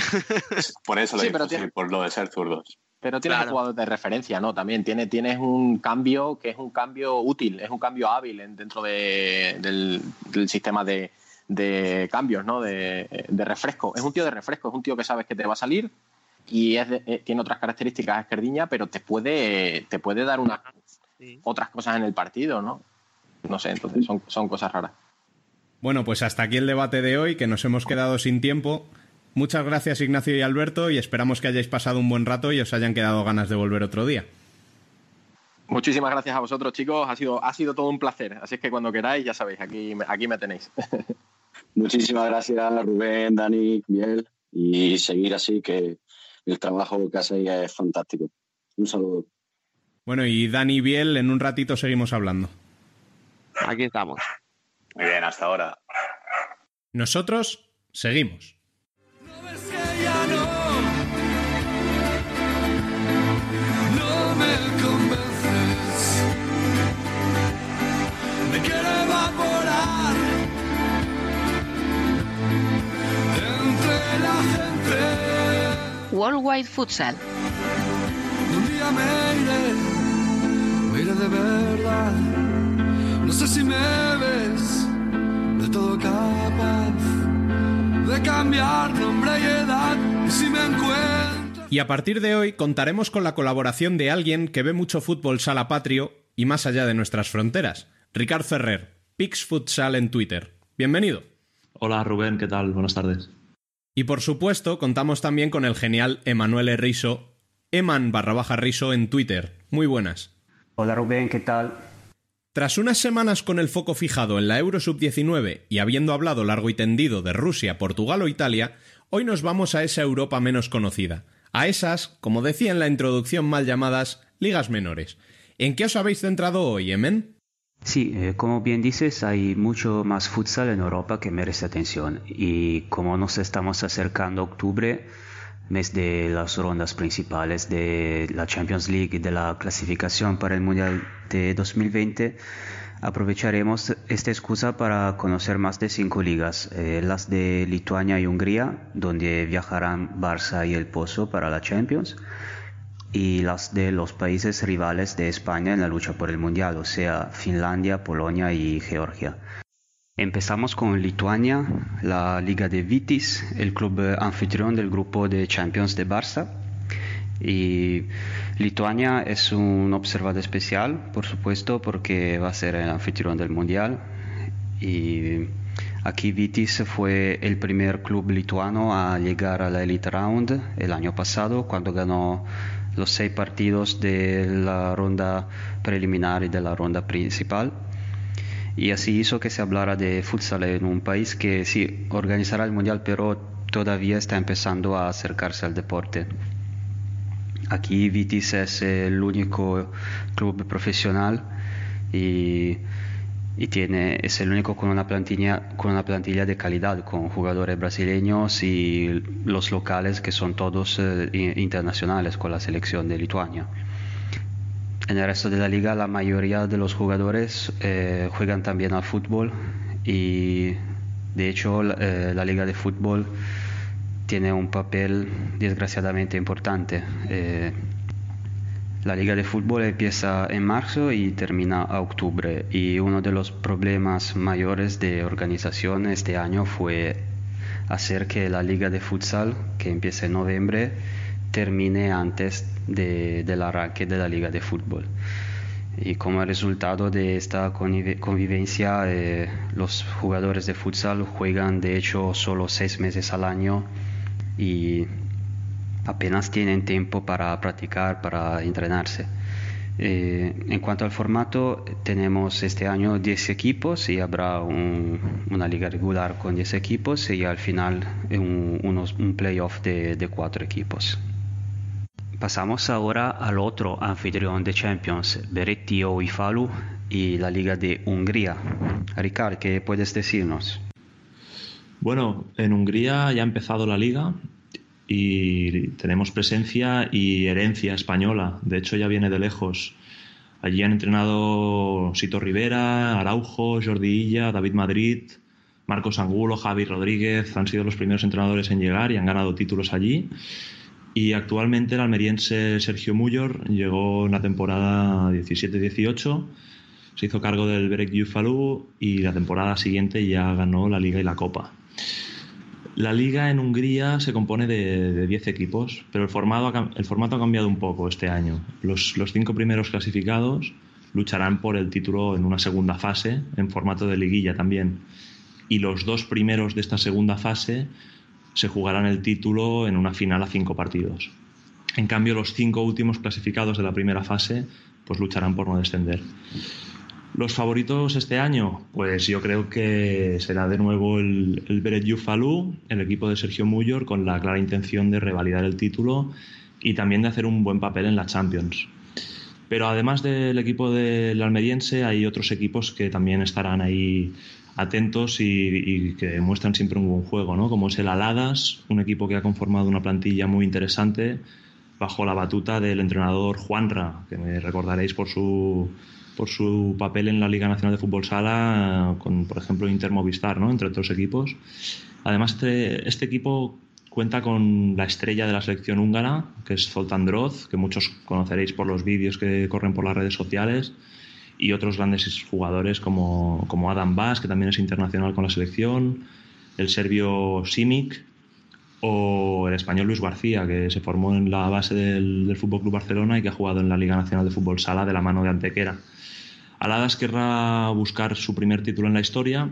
Por eso lo Sí, pero por lo de ser zurdos. Pero tienes Claro. jugadores de referencia, ¿no? También tiene, tienes un cambio que es un cambio útil, es un cambio hábil en- dentro de- del, del sistema de, de cambios, ¿no? De, de refresco. Es un tío de refresco, es un tío que sabes que te va a salir y es de- eh, tiene otras características esquerdiña, pero te puede, te puede dar unas Sí. otras cosas en el partido, ¿no? No sé, entonces son, son cosas raras. Bueno, pues hasta aquí el debate de hoy, que nos hemos quedado sin tiempo. Muchas gracias Ignacio y Alberto y esperamos que hayáis pasado un buen rato y os hayan quedado ganas de volver otro día. Muchísimas gracias a vosotros, chicos. Ha sido, ha sido todo un placer. Así es que cuando queráis, ya sabéis, aquí, me- aquí me tenéis. Muchísimas gracias, Rubén, Dani, Biel, y seguir así, que el trabajo que hacéis es fantástico. Un saludo. Bueno, y Dani Biel, en un ratito seguimos hablando. Aquí estamos. Muy bien, hasta ahora. Nosotros seguimos. Futsal. Un día me iré, me iré de verdad. No sé si me ves de todo capaz de cambiar nombre y edad. Y si me encuentro. Y a partir de hoy contaremos con la colaboración de alguien que ve mucho fútbol sala patrio y más allá de nuestras fronteras. Ricard Ferrer, Pix Futsal en Twitter. Bienvenido. Hola Rubén, ¿qué tal? Buenas tardes. Y por supuesto, contamos también con el genial Emanuele Riso, Eman barra baja Riso en Twitter. Muy buenas. Hola Rubén, ¿qué tal? Tras unas semanas con el foco fijado en la Euro Sub-19 y habiendo hablado largo y tendido de Rusia, Portugal o Italia, hoy nos vamos a esa Europa menos conocida, a esas, como decía en la introducción mal llamadas, ligas menores. ¿En qué os habéis centrado hoy, Emen? Sí, eh, como bien dices, hay mucho más futsal en Europa que merece atención. Y como nos estamos acercando a octubre, mes de las rondas principales de la Champions League y de la clasificación para el Mundial de 2020, aprovecharemos esta excusa para conocer más de cinco ligas, eh, las de Lituania y Hungría, donde viajarán Barça y el Pozo para la Champions, y las de los países rivales de España en la lucha por el Mundial, o sea, Finlandia, Polonia y Georgia. Empezamos con Lituania, la Liga de Vitis, el club anfitrión del grupo de Champions de Barça. Y Lituania es un observado especial, por supuesto, porque va a ser el anfitrión del Mundial. Y aquí Vitis fue el primer club lituano a llegar a la Elite Round el año pasado, cuando ganó los seis partidos de la ronda preliminar y de la ronda principal. Y así hizo que se hablara de futsal en un país que sí organizará el mundial, pero todavía está empezando a acercarse al deporte. Aquí Vitis es el único club profesional y, y tiene, es el único con una, plantilla, con una plantilla de calidad, con jugadores brasileños y los locales que son todos eh, internacionales con la selección de Lituania. En el resto de la liga la mayoría de los jugadores eh, juegan también al fútbol y de hecho la, eh, la liga de fútbol tiene un papel desgraciadamente importante. Eh, La liga de fútbol empieza en marzo y termina a octubre y uno de los problemas mayores de organización este año fue hacer que la liga de futsal, que empieza en noviembre, termine antes del arranque de la liga de fútbol. Y como resultado de esta convivencia, eh, los jugadores de futsal juegan de hecho solo seis meses al año y apenas tienen tiempo para practicar, para entrenarse. Eh, en cuanto al formato, tenemos este año 10 equipos y habrá una liga regular con 10 equipos y al final un, unos, un playoff de, de 4 equipos. Pasamos ahora al otro anfitrión de Champions, Beretti o Ifalu y la Liga de Hungría. Ricard, ¿qué puedes decirnos? Bueno, en Hungría ya ha empezado la liga y tenemos presencia y herencia española. De hecho, ya viene de lejos. Allí han entrenado Sito Rivera, Araujo, Jordi Illa, David Madrid, Marcos Angulo, Javi Rodríguez. Han sido los primeros entrenadores en llegar y han ganado títulos allí. Y actualmente el almeriense Sergio Muyor llegó en la temporada 17-18, se hizo cargo del Berek Yufalu y la temporada siguiente ya ganó la Liga y la Copa. La liga en Hungría se compone de 10 equipos, pero el formato, ha, cambiado un poco este año. Los, los cinco primeros clasificados lucharán por el título en una segunda fase, en formato de liguilla también. Y los dos primeros de esta segunda fase se jugarán el título en una final a cinco partidos. En cambio, los cinco últimos clasificados de la primera fase pues lucharán por no descender. Los favoritos este año, pues yo creo que será de nuevo el, el Beret el equipo de Sergio Muyor, con la clara intención de revalidar el título y también de hacer un buen papel en la Champions. Pero además del equipo del almeriense, hay otros equipos que también estarán ahí atentos y, que muestran siempre un buen juego, ¿no? Como es el Aladas, un equipo que ha conformado una plantilla muy interesante bajo la batuta del entrenador Juanra, que me recordaréis por su por su papel en la Liga Nacional de Fútbol Sala, con por ejemplo Inter Movistar, ¿no? entre otros equipos. Además, este, este, equipo cuenta con la estrella de la selección húngara, que es Zoltán Droz, que muchos conoceréis por los vídeos que corren por las redes sociales, y otros grandes jugadores como, como Adam Bas, que también es internacional con la selección, el serbio Simic, o el español Luis García, que se formó en la base del, del Fútbol Club Barcelona y que ha jugado en la Liga Nacional de Fútbol Sala de la mano de Antequera. Aladas querrá buscar su primer título en la historia,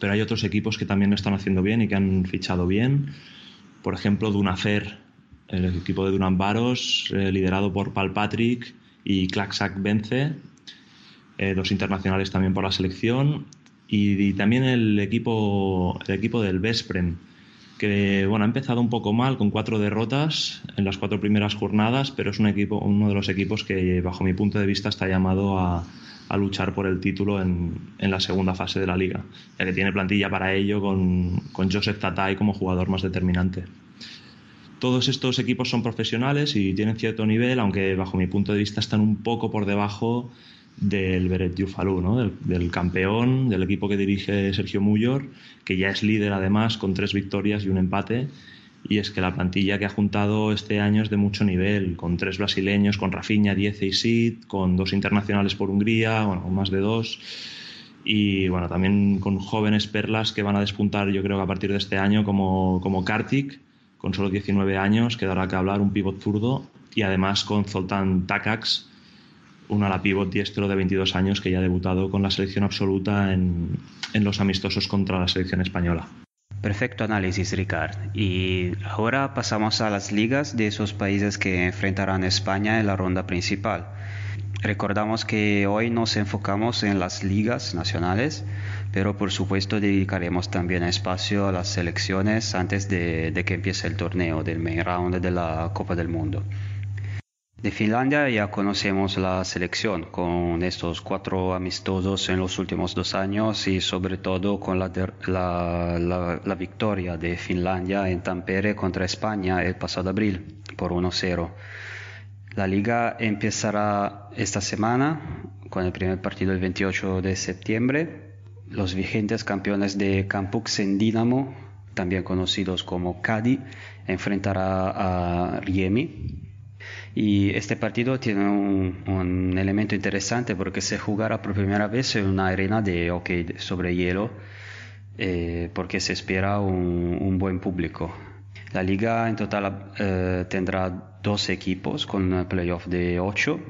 pero hay otros equipos que también lo están haciendo bien y que han fichado bien. Por ejemplo, Dunafer, el equipo de Dunan Baros, eh, liderado por Pal Patrick y Klaksak Bence, eh, dos internacionales también por la selección, y, también el equipo, el equipo del Vesprem, que bueno, ha empezado un poco mal con cuatro derrotas en las cuatro primeras jornadas, pero es un equipo, uno de los equipos que bajo mi punto de vista está llamado a, a luchar por el título en, en, la segunda fase de la liga, ya que tiene plantilla para ello con, con Joseph Tatay como jugador más determinante. Todos estos equipos son profesionales y tienen cierto nivel, aunque bajo mi punto de vista están un poco por debajo del Beret Yufalu, ¿no? del, del, campeón, del equipo que dirige Sergio Muyor, que ya es líder además con tres victorias y un empate y es que la plantilla que ha juntado este año es de mucho nivel, con tres brasileños, con Rafinha, Diez y Sid, con dos internacionales por Hungría, bueno, más de dos, y bueno, también con jóvenes perlas que van a despuntar yo creo que a partir de este año como, como Kartik, con solo 19 años, que dará que hablar, un pivot zurdo, y además con Zoltán Takacs, un ala pivot diestro de 22 años que ya ha debutado con la selección absoluta en, los amistosos contra la selección española. Perfecto análisis, Ricard. Y ahora pasamos a las ligas de esos países que enfrentarán a España en la ronda principal. Recordamos que hoy nos enfocamos en las ligas nacionales, pero por supuesto dedicaremos también espacio a las selecciones antes de que empiece el torneo del main round de la Copa del Mundo. De Finlandia ya conocemos la selección con estos cuatro amistosos en los últimos dos años y sobre todo con la, la, la, victoria de Finlandia en Tampere contra España el pasado abril por 1-0. La liga empezará esta semana con el primer partido el 28 de septiembre. Los vigentes campeones de Campux Dinamo, también conocidos como Cadi, enfrentará a Riemi Y este partido tiene un, elemento interesante porque se jugará por primera vez en una arena de hockey sobre hielo eh, porque se espera un, buen público. La liga en total eh, tendrá dos equipos con playoff de 8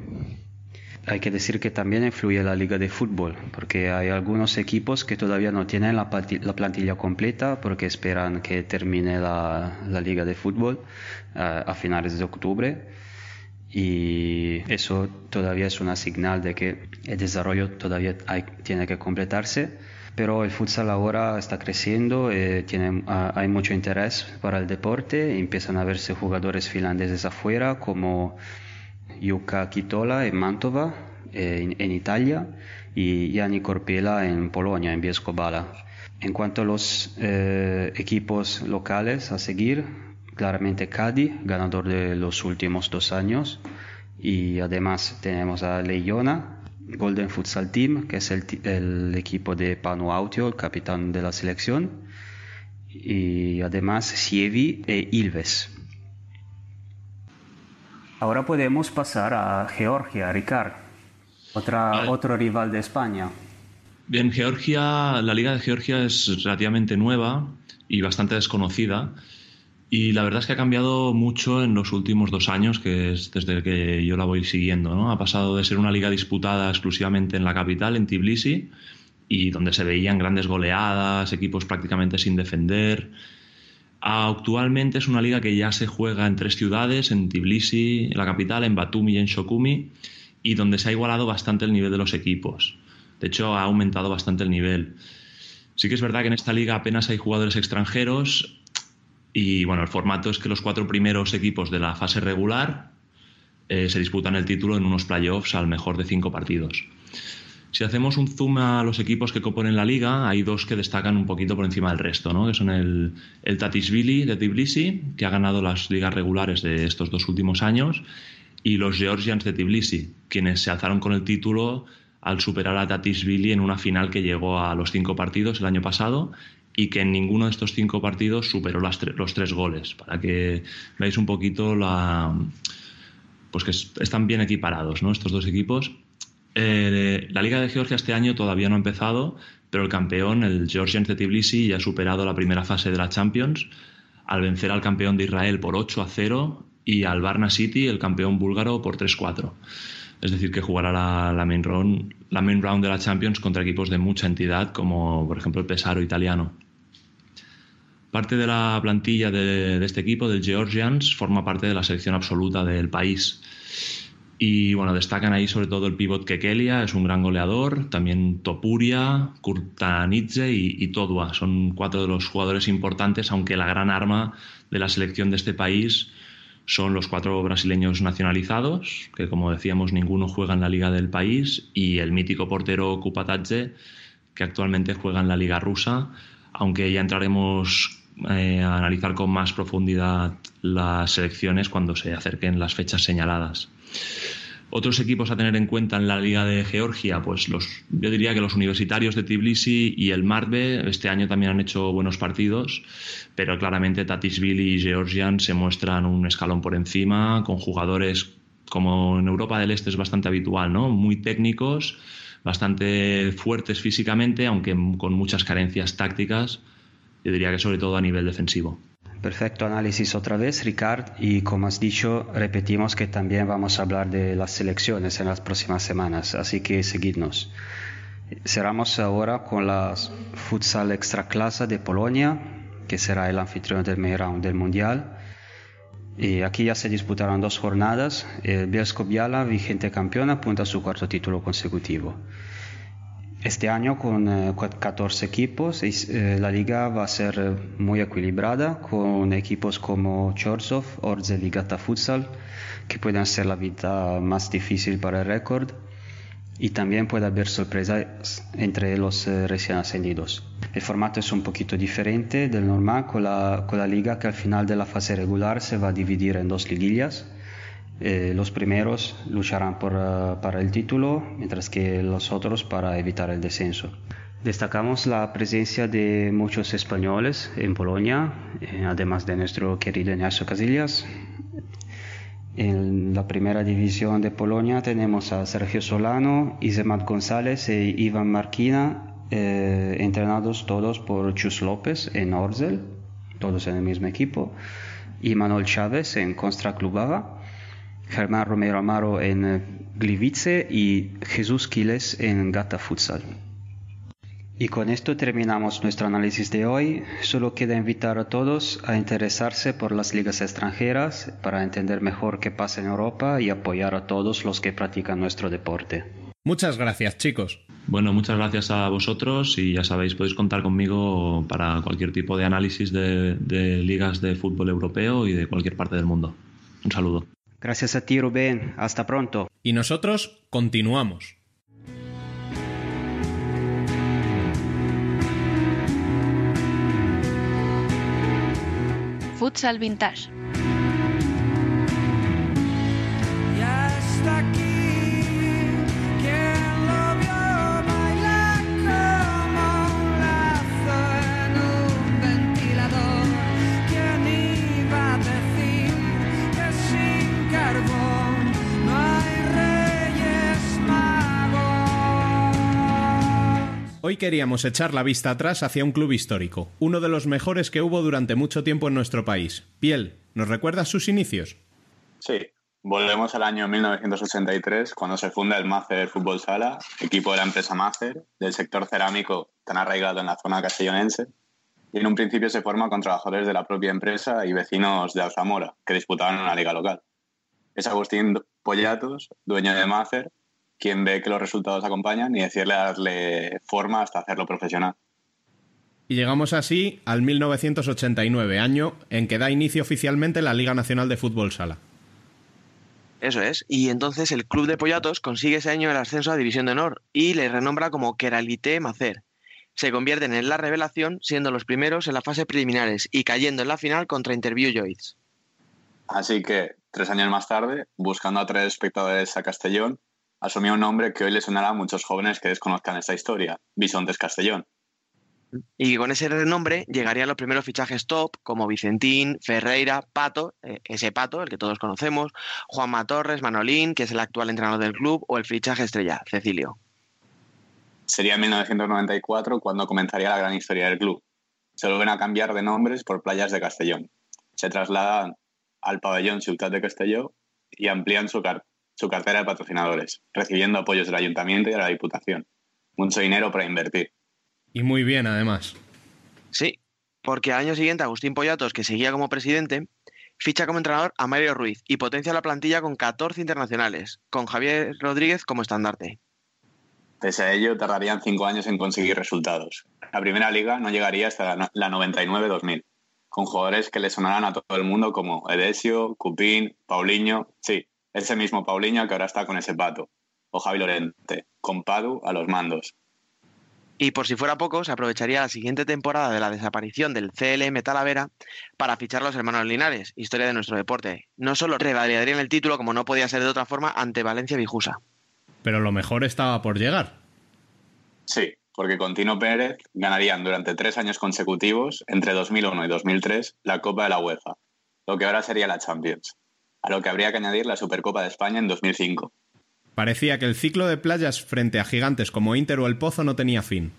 hay que decir que también influye la liga de fútbol, porque hay algunos equipos que todavía no tienen la, plantilla completa porque esperan que termine la, liga de fútbol eh, a finales de octubre. Y eso todavía es una señal de que el desarrollo todavía tiene que completarse. Pero el futsal ahora está creciendo, eh, tiene, ah, hay mucho interés para el deporte, empiezan a verse jugadores finlandeses afuera como Jukka Kitola en Mantova, eh, en, Italia, y Jani Corpela en Polonia, en Bieskobala. En cuanto a los eh, equipos locales a seguir, claramente Cadi, ganador de los últimos dos años, y además tenemos a Leiona, Golden Futsal Team, que es el, equipo de Panu Autio, el capitán de la selección, y además Sievi e Ilves. Ahora podemos pasar a Georgia, Ricard, otra, otro rival de España. Bien, Georgia, la Liga de Georgia es relativamente nueva y bastante desconocida. Y la verdad es que ha cambiado mucho en los últimos dos años, que es desde que yo la voy siguiendo. ¿no? Ha pasado de ser una liga disputada exclusivamente en la capital, en Tbilisi, y donde se veían grandes goleadas, equipos prácticamente sin defender, Actualmente es una liga que ya se juega en tres ciudades, en Tbilisi, en la capital, en Batumi y en Shokumi, y donde se ha igualado bastante el nivel de los equipos. De hecho, ha aumentado bastante el nivel. Sí que es verdad que en esta liga apenas hay jugadores extranjeros y bueno, el formato es que los cuatro primeros equipos de la fase regular eh, se disputan el título en unos playoffs al mejor de cinco partidos. Si hacemos un zoom a los equipos que componen la liga, hay dos que destacan un poquito por encima del resto, ¿no? que son el, el Tatisvili de Tbilisi, que ha ganado las ligas regulares de estos dos últimos años, y los Georgians de Tbilisi, quienes se alzaron con el título al superar a Tatisvili en una final que llegó a los cinco partidos el año pasado y que en ninguno de estos cinco partidos superó los tres goles, para que veáis un poquito la pues que están bien equiparados ¿no? estos dos equipos eh, la Liga de Georgia este año todavía no ha empezado, pero el campeón, el Georgians de Tbilisi, ya ha superado la primera fase de la Champions al vencer al campeón de Israel por 8 a 0 y al Varna City, el campeón búlgaro, por 3-4. Es decir, que jugará la, main round, la main round de la Champions contra equipos de mucha entidad, como por ejemplo el Pesaro italiano. Parte de la plantilla de, este equipo, del Georgians, forma parte de la selección absoluta del país. Y bueno, destacan ahí sobre todo el pivot Kekelia, es un gran goleador, también Topuria, Kurtanidze y, y Todua. Son cuatro de los jugadores importantes, aunque la gran arma de la selección de este país son los cuatro brasileños nacionalizados, que como decíamos ninguno juega en la liga del país, y el mítico portero Kupatadze, que actualmente juega en la liga rusa, aunque ya entraremos eh, a analizar con más profundidad las selecciones cuando se acerquen las fechas señaladas. Otros equipos a tener en cuenta en la Liga de Georgia, pues los, yo diría que los universitarios de Tbilisi y el Marbe este año también han hecho buenos partidos, pero claramente Tatisvili y Georgian se muestran un escalón por encima, con jugadores como en Europa del Este es bastante habitual, ¿no? Muy técnicos, bastante fuertes físicamente, aunque con muchas carencias tácticas, yo diría que sobre todo a nivel defensivo. Perfecto análisis otra vez, Ricard. Y como has dicho, repetimos que también vamos a hablar de las selecciones en las próximas semanas, así que seguidnos. Cerramos ahora con la Futsal Extra Clase de Polonia, que será el anfitrión del main round del Mundial. Aquí ya se disputaron dos jornadas. El Bielsko Biala, vigente campeón, apunta a su cuarto título consecutivo. Este año con 14 eh, equipos eh, la liga va a ser eh, muy equilibrada con equipos como Chorzov, Orzel y Gata Futsal que pueden hacer la vida más difícil para el récord y también puede haber sorpresas entre los recién ascendidos. El formato es un poquito diferente del normal con la, con la liga que al final de la fase regular se va a dividir en dos liguillas eh, los primeros lucharán por, eh, para el título, mientras que los otros para evitar el descenso. Destacamos la presencia de muchos españoles en Polonia, eh, además de nuestro querido Ignacio Casillas. En la primera división de Polonia tenemos a Sergio Solano, Isemat González e Ivan Marquina, eh, entrenados todos por Chus López en Orzel, todos en el mismo equipo, y Manuel Chávez en Constra Klubava, Germán Romero Amaro en eh, Gliwice y Jesús Quiles en Gata Futsal. Y con esto terminamos nuestro análisis de hoy. Solo queda invitar a todos a interesarse por las ligas extranjeras para entender mejor qué pasa en Europa y apoyar a todos los que practican nuestro deporte. Muchas gracias, chicos. Bueno, muchas gracias a vosotros y ya sabéis, podéis contar conmigo para cualquier tipo de análisis de, de ligas de fútbol europeo y de cualquier parte del mundo. Un saludo. Gracias a ti, Rubén. Hasta pronto. Y nosotros continuamos. Futsal Vintage. Hoy queríamos echar la vista atrás hacia un club histórico, uno de los mejores que hubo durante mucho tiempo en nuestro país. Piel, ¿nos recuerdas sus inicios? Sí, volvemos al año 1983, cuando se funda el Mácer Fútbol Sala, equipo de la empresa Mácer, del sector cerámico tan arraigado en la zona castellonense. Y en un principio se forma con trabajadores de la propia empresa y vecinos de Alzamora, que disputaban una liga local. Es Agustín Pollatos, dueño de Mácer, quien ve que los resultados acompañan y decirle darle forma hasta hacerlo profesional. Y llegamos así al 1989, año en que da inicio oficialmente la Liga Nacional de Fútbol Sala. Eso es. Y entonces el club de Pollatos consigue ese año el ascenso a División de Honor y le renombra como Keralité Macer. Se convierten en la revelación, siendo los primeros en la fase preliminares y cayendo en la final contra Interview Joyce. Así que, tres años más tarde, buscando atraer espectadores a Castellón, asumió un nombre que hoy le sonará a muchos jóvenes que desconozcan esta historia, Bisontes Castellón. Y con ese renombre llegarían los primeros fichajes top como Vicentín, Ferreira, Pato, eh, ese Pato, el que todos conocemos, Juanma Torres, Manolín, que es el actual entrenador del club, o el fichaje estrella, Cecilio. Sería en 1994 cuando comenzaría la gran historia del club. Se vuelven a cambiar de nombres por playas de Castellón. Se trasladan al pabellón Ciutat de Castelló y amplían su, su cartera de patrocinadores, recibiendo apoyos del ayuntamiento y de la diputación. Mucho dinero para invertir. Y muy bien, además. Sí, porque al año siguiente Agustín Pollatos, que seguía como presidente, ficha como entrenador a Mario Ruiz y potencia la plantilla con 14 internacionales, con Javier Rodríguez como estandarte. Pese a ello, tardarían cinco años en conseguir resultados. La primera liga no llegaría hasta la no- la 99-2000, con jugadores que le sonarán a todo el mundo como Edesio, Cupín, Paulinho, sí, ese mismo Paulinho que ahora está con ese pato, o Javi Lorente, con Padu a los mandos. Y por si fuera poco, se aprovecharía la siguiente temporada de la desaparición del CLM Talavera para fichar a los hermanos Linares, historia de nuestro deporte. No solo revalidarían el título, como no podía ser de otra forma, ante Valencia Vijusa. Pero lo mejor estaba por llegar. Sí, porque con Tino Pérez ganarían durante tres años consecutivos, entre 2001 y 2003, la Copa de la UEFA, lo que ahora sería la Champions, a lo que habría que añadir la Supercopa de España en 2005. Parecía que el ciclo de playas frente a gigantes como Inter o El Pozo no tenía fin.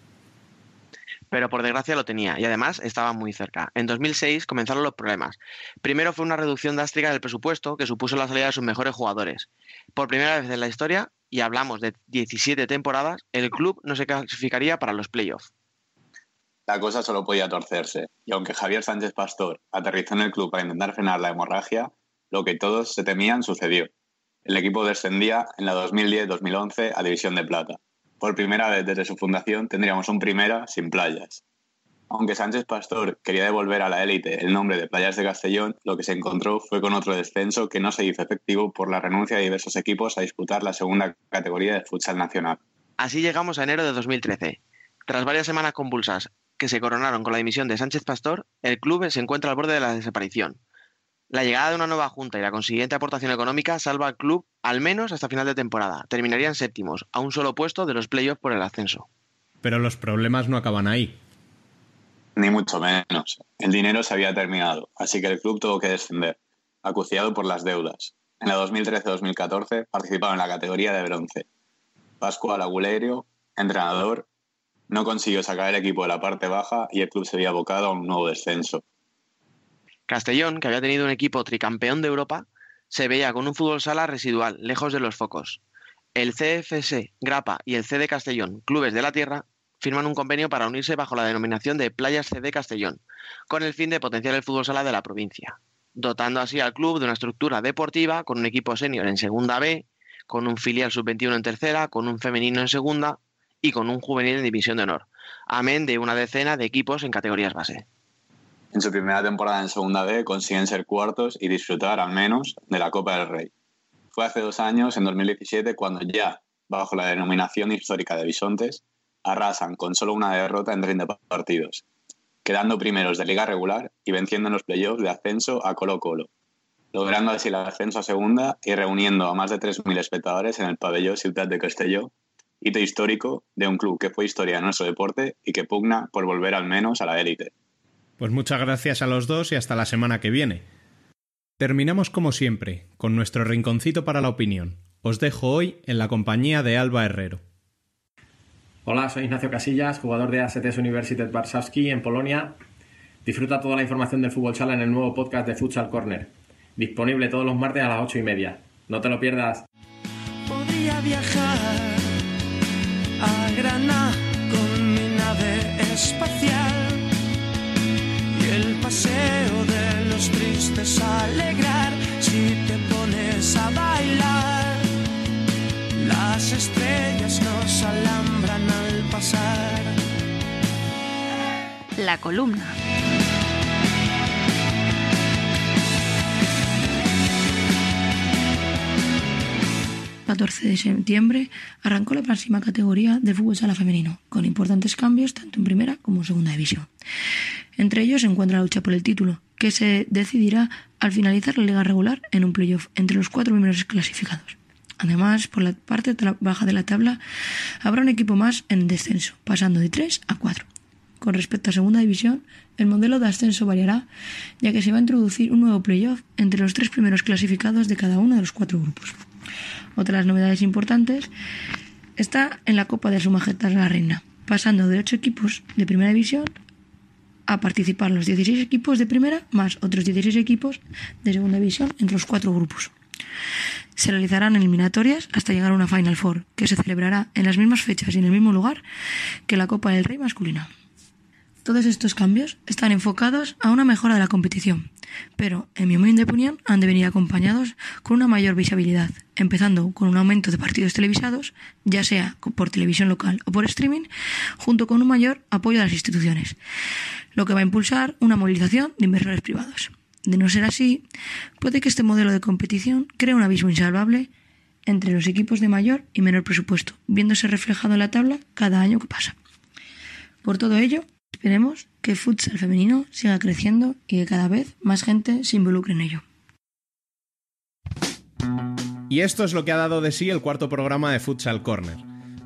Pero por desgracia lo tenía y además estaba muy cerca. En 2006 comenzaron los problemas. Primero fue una reducción drástica del presupuesto que supuso la salida de sus mejores jugadores. Por primera vez en la historia, y hablamos de 17 temporadas, el club no se clasificaría para los playoffs. La cosa solo podía torcerse, y aunque Javier Sánchez Pastor aterrizó en el club para intentar frenar la hemorragia, lo que todos se temían sucedió. El equipo descendía en la 2010-2011 a División de Plata. Por primera vez desde su fundación tendríamos un primera sin playas. Aunque Sánchez Pastor quería devolver a la élite el nombre de Playas de Castellón, lo que se encontró fue con otro descenso que no se hizo efectivo por la renuncia de diversos equipos a disputar la segunda categoría del futsal nacional. Así llegamos a enero de 2013. Tras varias semanas convulsas que se coronaron con la dimisión de Sánchez Pastor, el club se encuentra al borde de la desaparición. La llegada de una nueva junta y la consiguiente aportación económica salva al club al menos hasta final de temporada. Terminarían séptimos, a un solo puesto de los playoffs por el ascenso. Pero los problemas no acaban ahí. Ni mucho menos. El dinero se había terminado, así que el club tuvo que descender, acuciado por las deudas. en la 2013-2014 participaba en la categoría de bronce. Pascual Agulerio, entrenador, no consiguió sacar el equipo de la parte baja y el club se había abocado a un nuevo descenso. Castellón, que había tenido un equipo tricampeón de Europa, se veía con un fútbol sala residual, lejos de los focos. El CFS, Grapa y el CD Castellón, clubes de la tierra, firman un convenio para unirse bajo la denominación de Playas CD Castellón, con el fin de potenciar el fútbol sala de la provincia, dotando así al club de una estructura deportiva con un equipo senior en segunda B, con un filial sub-21 en tercera, con un femenino en segunda y con un juvenil en división de honor, amén de una decena de equipos en categorías base. En su primera temporada en Segunda B consiguen ser cuartos y disfrutar al menos de la Copa del Rey. Fue hace dos años, en 2017, cuando ya, bajo la denominación histórica de Bisontes, arrasan con solo una derrota en 30 partidos, quedando primeros de liga regular y venciendo en los playoffs de ascenso a Colo Colo, logrando así el ascenso a segunda y reuniendo a más de 3.000 espectadores en el pabellón Ciudad de Castelló, hito histórico de un club que fue historia de nuestro deporte y que pugna por volver al menos a la élite. Pues muchas gracias a los dos y hasta la semana que viene. Terminamos como siempre, con nuestro rinconcito para la opinión. Os dejo hoy en la compañía de Alba Herrero. Hola, soy Ignacio Casillas, jugador de ASTS Universitet Warszawski en Polonia. Disfruta toda la información del fútbol sala en el nuevo podcast de Futsal Corner, disponible todos los martes a las ocho y media. No te lo pierdas. Podría viajar a Granada con mi nave espacial paseo de los tristes alegrar si te pones a bailar. Las estrellas nos alambran al pasar. La columna. El 14 de septiembre arrancó la máxima categoría del fútbol sala femenino, con importantes cambios tanto en primera como en segunda división. Entre ellos se encuentra la lucha por el título, que se decidirá al finalizar la liga regular en un playoff entre los cuatro primeros clasificados. Además, por la parte baja de la tabla habrá un equipo más en descenso, pasando de 3 a 4. Con respecto a segunda división, el modelo de ascenso variará, ya que se va a introducir un nuevo playoff entre los tres primeros clasificados de cada uno de los cuatro grupos. Otra de las novedades importantes está en la Copa de Su Majestad la Reina, pasando de 8 equipos de primera división a participar los 16 equipos de primera más otros 16 equipos de segunda división entre los cuatro grupos. Se realizarán eliminatorias hasta llegar a una Final Four, que se celebrará en las mismas fechas y en el mismo lugar que la Copa del Rey masculina. Todos estos cambios están enfocados a una mejora de la competición, pero, en mi opinión, han de venir acompañados con una mayor visibilidad, empezando con un aumento de partidos televisados, ya sea por televisión local o por streaming, junto con un mayor apoyo de las instituciones, lo que va a impulsar una movilización de inversores privados. De no ser así, puede que este modelo de competición cree un abismo insalvable entre los equipos de mayor y menor presupuesto, viéndose reflejado en la tabla cada año que pasa. Por todo ello, esperemos que futsal femenino siga creciendo y que cada vez más gente se involucre en ello. Y esto es lo que ha dado de sí el cuarto programa de Futsal Corner.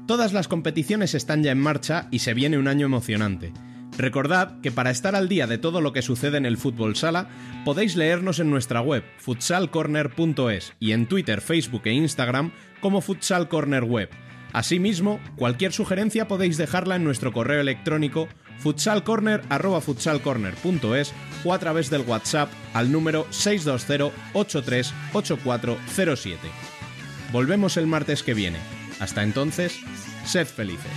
Todas las competiciones están ya en marcha y se viene un año emocionante. Recordad que para estar al día de todo lo que sucede en el fútbol sala, podéis leernos en nuestra web futsalcorner.es y en Twitter, Facebook e Instagram como Futsal Corner Web. Asimismo, cualquier sugerencia podéis dejarla en nuestro correo electrónico futsalcorner@futsalcorner.es o a través del WhatsApp al número 620 838407. Volvemos el martes que viene. Hasta entonces, sed felices.